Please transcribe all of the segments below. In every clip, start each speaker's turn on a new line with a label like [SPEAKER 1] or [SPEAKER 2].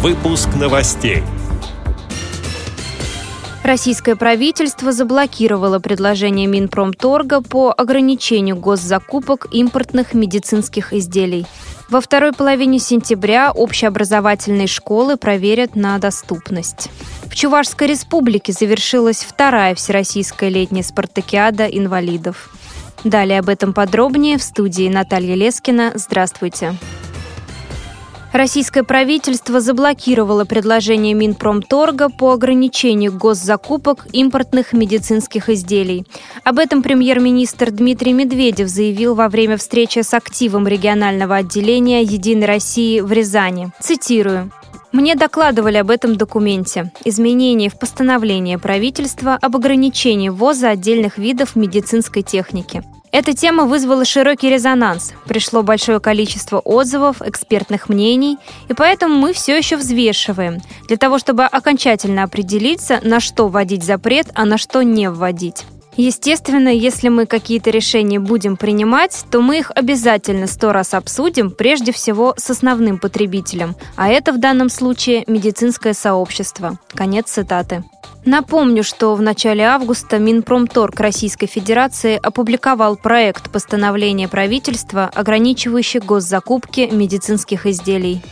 [SPEAKER 1] Выпуск новостей.
[SPEAKER 2] Российское правительство заблокировало предложение Минпромторга по ограничению госзакупок импортных медицинских изделий. Во второй половине сентября общеобразовательные школы проверят на доступность. В Чувашской республике завершилась вторая всероссийская летняя спартакиада инвалидов. Далее об этом подробнее в студии Наталья Лескина. Здравствуйте. Российское правительство заблокировало предложение Минпромторга по ограничению госзакупок импортных медицинских изделий. Об этом премьер-министр Дмитрий Медведев заявил во время встречи с активом регионального отделения «Единой России» в Рязани. Цитирую. Мне докладывали об этом документе. Изменение в постановление правительства об ограничении ввоза отдельных видов медицинской техники. Эта тема вызвала широкий резонанс. Пришло большое количество отзывов, экспертных мнений, и поэтому мы все еще взвешиваем, для того, чтобы окончательно определиться, на что вводить запрет, а на что не вводить. Естественно, если мы какие-то решения будем принимать, то мы их обязательно сто раз обсудим, прежде всего с основным потребителем, а это в данном случае медицинское сообщество. Конец цитаты. Напомню, что в начале августа Минпромторг Российской Федерации опубликовал проект постановления правительства, ограничивающий госзакупки медицинских изделий.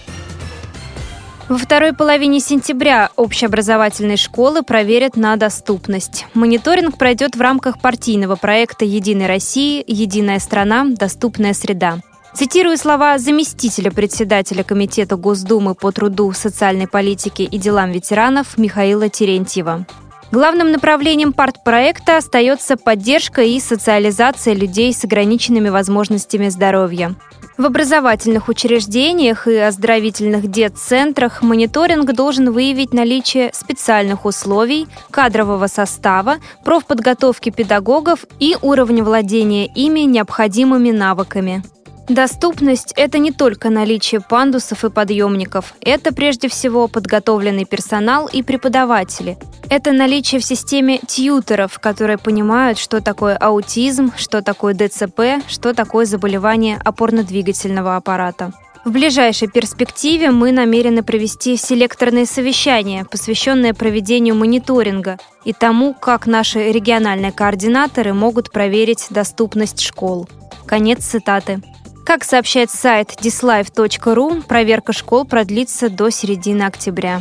[SPEAKER 2] Во второй половине сентября общеобразовательные школы проверят на доступность. Мониторинг пройдет в рамках партийного проекта «Единой России. Единая страна. Доступная среда». Цитирую слова заместителя председателя Комитета Госдумы по труду, социальной политике и делам ветеранов Михаила Терентьева. Главным направлением партпроекта остается поддержка и социализация людей с ограниченными возможностями здоровья. В образовательных учреждениях и оздоровительных детцентрах мониторинг должен выявить наличие специальных условий, кадрового состава, профподготовки педагогов и уровня владения ими необходимыми навыками. Доступность – это не только наличие пандусов и подъемников. Это прежде всего подготовленный персонал и преподаватели. Это наличие в системе тьютеров, которые понимают, что такое аутизм, что такое ДЦП, что такое заболевание опорно-двигательного аппарата. В ближайшей перспективе мы намерены провести селекторные совещания, посвященные проведению мониторинга и тому, как наши региональные координаторы могут проверить доступность школ. Конец цитаты. Как сообщает сайт dislife.ru, проверка школ продлится до середины октября.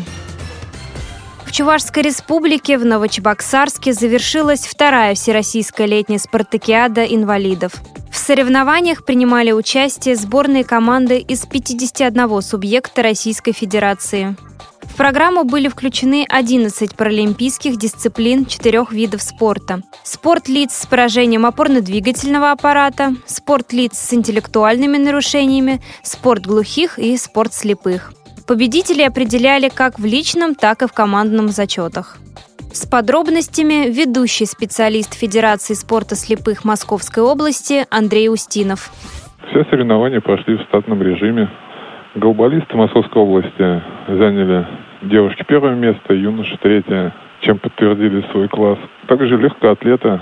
[SPEAKER 2] В Чувашской республике в Новочебоксарске завершилась вторая всероссийская летняя спартакиада инвалидов. В соревнованиях принимали участие сборные команды из 51 субъекта Российской Федерации. В программу были включены 11 паралимпийских дисциплин четырех видов спорта. Спорт лиц с поражением опорно-двигательного аппарата, спорт лиц с интеллектуальными нарушениями, спорт глухих и спорт слепых. Победители определяли как в личном, так и в командном зачетах. С подробностями ведущий специалист Федерации спорта слепых Московской области Андрей Устинов.
[SPEAKER 3] Все соревнования прошли в штатном режиме. Голболисты Московской области заняли девушки первое место, юноши третье, чем подтвердили свой класс. Также легкоатлеты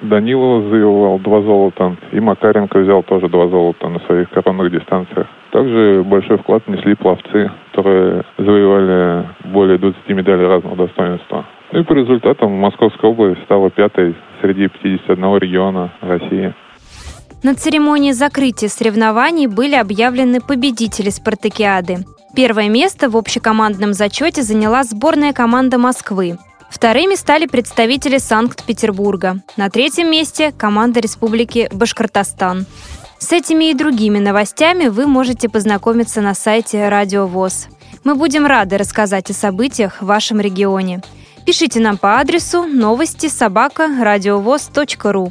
[SPEAKER 3] Данилова завоевал два золота, и Макаренко взял тоже два золота на своих коронных дистанциях. Также большой вклад внесли пловцы, которые завоевали более 20 медалей разного достоинства. Ну и по результатам Московская область стала пятой среди 51 региона России.
[SPEAKER 2] На церемонии закрытия соревнований были объявлены победители спартакиады. Первое место в общекомандном зачете заняла сборная команда Москвы. Вторыми стали представители Санкт-Петербурга. На третьем месте – команда Республики Башкортостан. С этими и другими новостями вы можете познакомиться на сайте Радио ВОЗ. Мы будем рады рассказать о событиях в вашем регионе. Пишите нам по адресу новости собака ру.